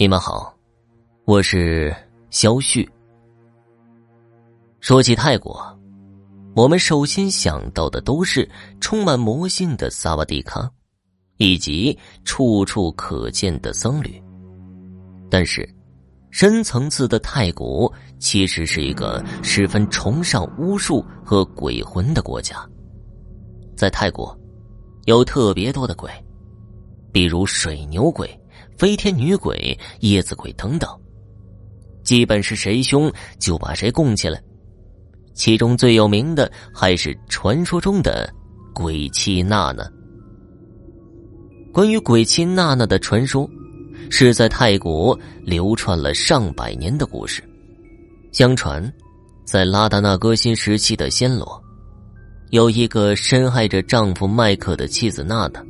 你们好，我是肖旭。说起泰国，我们首先想到的都是充满魔性的萨瓦迪卡，以及处处可见的僧侣。但是，深层次的泰国其实是一个十分崇尚巫术和鬼魂的国家。在泰国，有特别多的鬼，比如水牛鬼。飞天女鬼、叶子鬼等等，基本是谁凶就把谁供起来。其中最有名的还是传说中的鬼妻娜娜。关于鬼妻娜娜的传说，是在泰国流传了上百年的故事。相传，在拉达纳歌辛时期的暹罗，有一个深爱着丈夫麦克的妻子娜娜。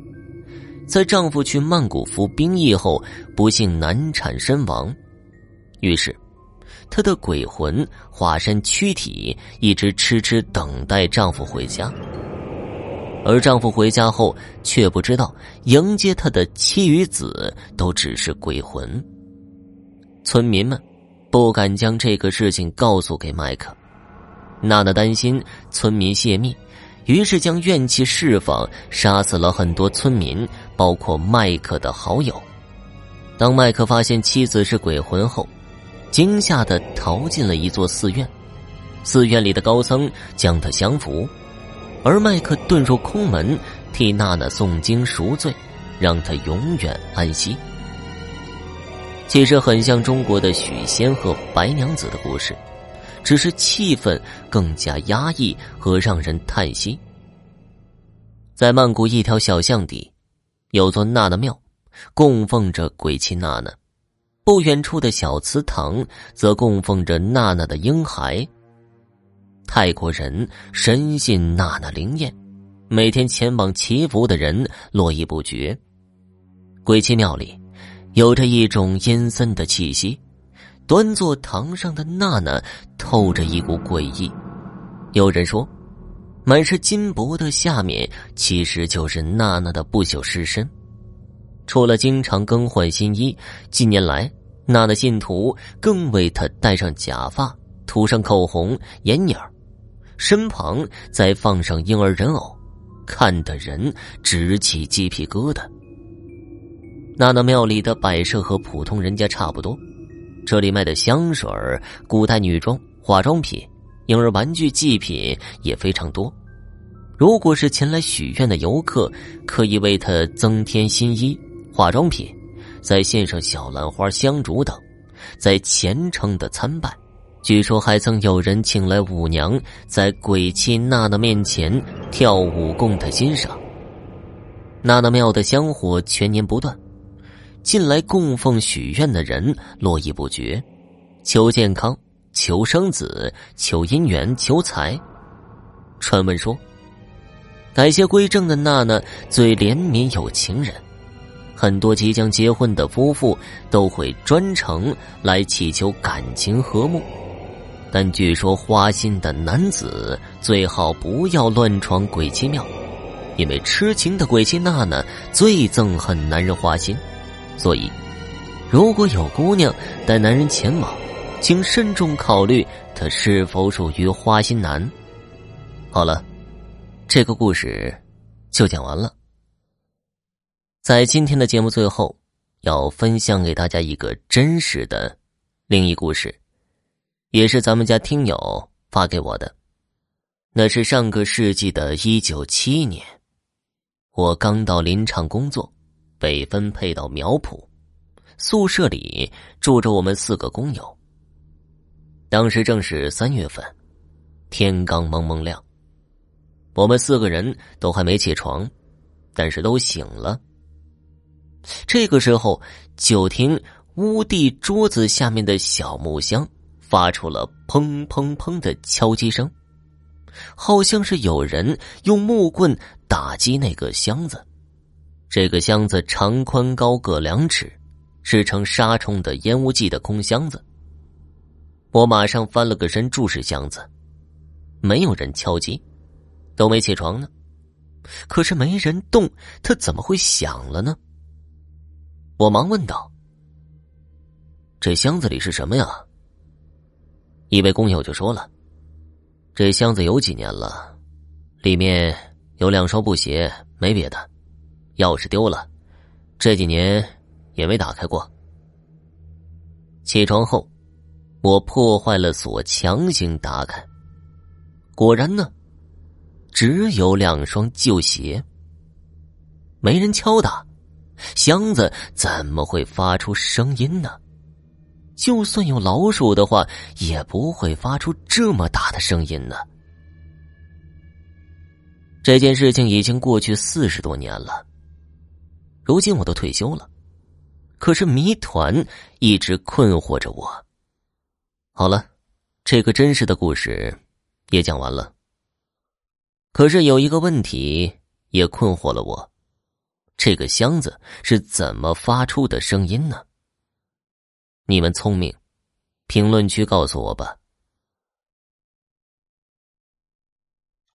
在丈夫去曼谷服兵役后，不幸难产身亡，于是，她的鬼魂化身躯体，一直痴痴等待丈夫回家。而丈夫回家后，却不知道迎接他的妻与子都只是鬼魂。村民们不敢将这个事情告诉给麦克，娜娜担心村民泄密。于是将怨气释放，杀死了很多村民，包括麦克的好友。当麦克发现妻子是鬼魂后，惊吓的逃进了一座寺院。寺院里的高僧将他降服，而麦克遁入空门，替娜娜诵经赎罪，让她永远安息。其实很像中国的许仙和白娘子的故事。只是气氛更加压抑和让人叹息。在曼谷一条小巷底，有座娜娜庙，供奉着鬼妻娜娜；不远处的小祠堂则供奉着娜娜的婴孩。泰国人深信娜娜灵验，每天前往祈福的人络绎不绝。鬼妻庙里，有着一种阴森的气息。端坐堂上的娜娜透着一股诡异，有人说，满是金箔的下面其实就是娜娜的不朽尸身。除了经常更换新衣，近年来娜娜信徒更为她戴上假发，涂上口红、眼影身旁再放上婴儿人偶，看的人直起鸡皮疙瘩。娜娜庙里的摆设和普通人家差不多。这里卖的香水、古代女装、化妆品、婴儿玩具、祭品也非常多。如果是前来许愿的游客，可以为他增添新衣、化妆品，再献上小兰花、香烛等，再虔诚的参拜。据说还曾有人请来舞娘，在鬼妻娜娜面前跳舞供她欣赏。娜娜庙的香火全年不断。近来供奉许愿的人络绎不绝，求健康、求生子、求姻缘、求财。传闻说，改邪归正的娜娜最怜悯有情人，很多即将结婚的夫妇都会专程来祈求感情和睦。但据说花心的男子最好不要乱闯鬼妻庙，因为痴情的鬼妻娜娜最憎恨男人花心。所以，如果有姑娘带男人前往，请慎重考虑他是否属于花心男。好了，这个故事就讲完了。在今天的节目最后，要分享给大家一个真实的灵异故事，也是咱们家听友发给我的。那是上个世纪的一九七年，我刚到林场工作。被分配到苗圃宿舍里住着我们四个工友。当时正是三月份，天刚蒙蒙亮，我们四个人都还没起床，但是都醒了。这个时候，就听屋地桌子下面的小木箱发出了砰砰砰的敲击声，好像是有人用木棍打击那个箱子。这个箱子长宽高各两尺，是盛杀虫的烟雾剂的空箱子。我马上翻了个身注视箱子，没有人敲击，都没起床呢。可是没人动，它怎么会响了呢？我忙问道：“这箱子里是什么呀？”一位工友就说了：“这箱子有几年了，里面有两双布鞋，没别的，钥匙丢了，这几年也没打开过。”起床后，我破坏了锁，强行打开，果然呢，只有两双旧鞋。没人敲打，箱子怎么会发出声音呢？就算有老鼠的话，也不会发出这么大的声音呢。这件事情已经过去四十多年了，如今我都退休了，可是谜团一直困惑着我。好了，这个真实的故事也讲完了。可是有一个问题也困惑了我：这个箱子是怎么发出的声音呢？你们聪明，评论区告诉我吧。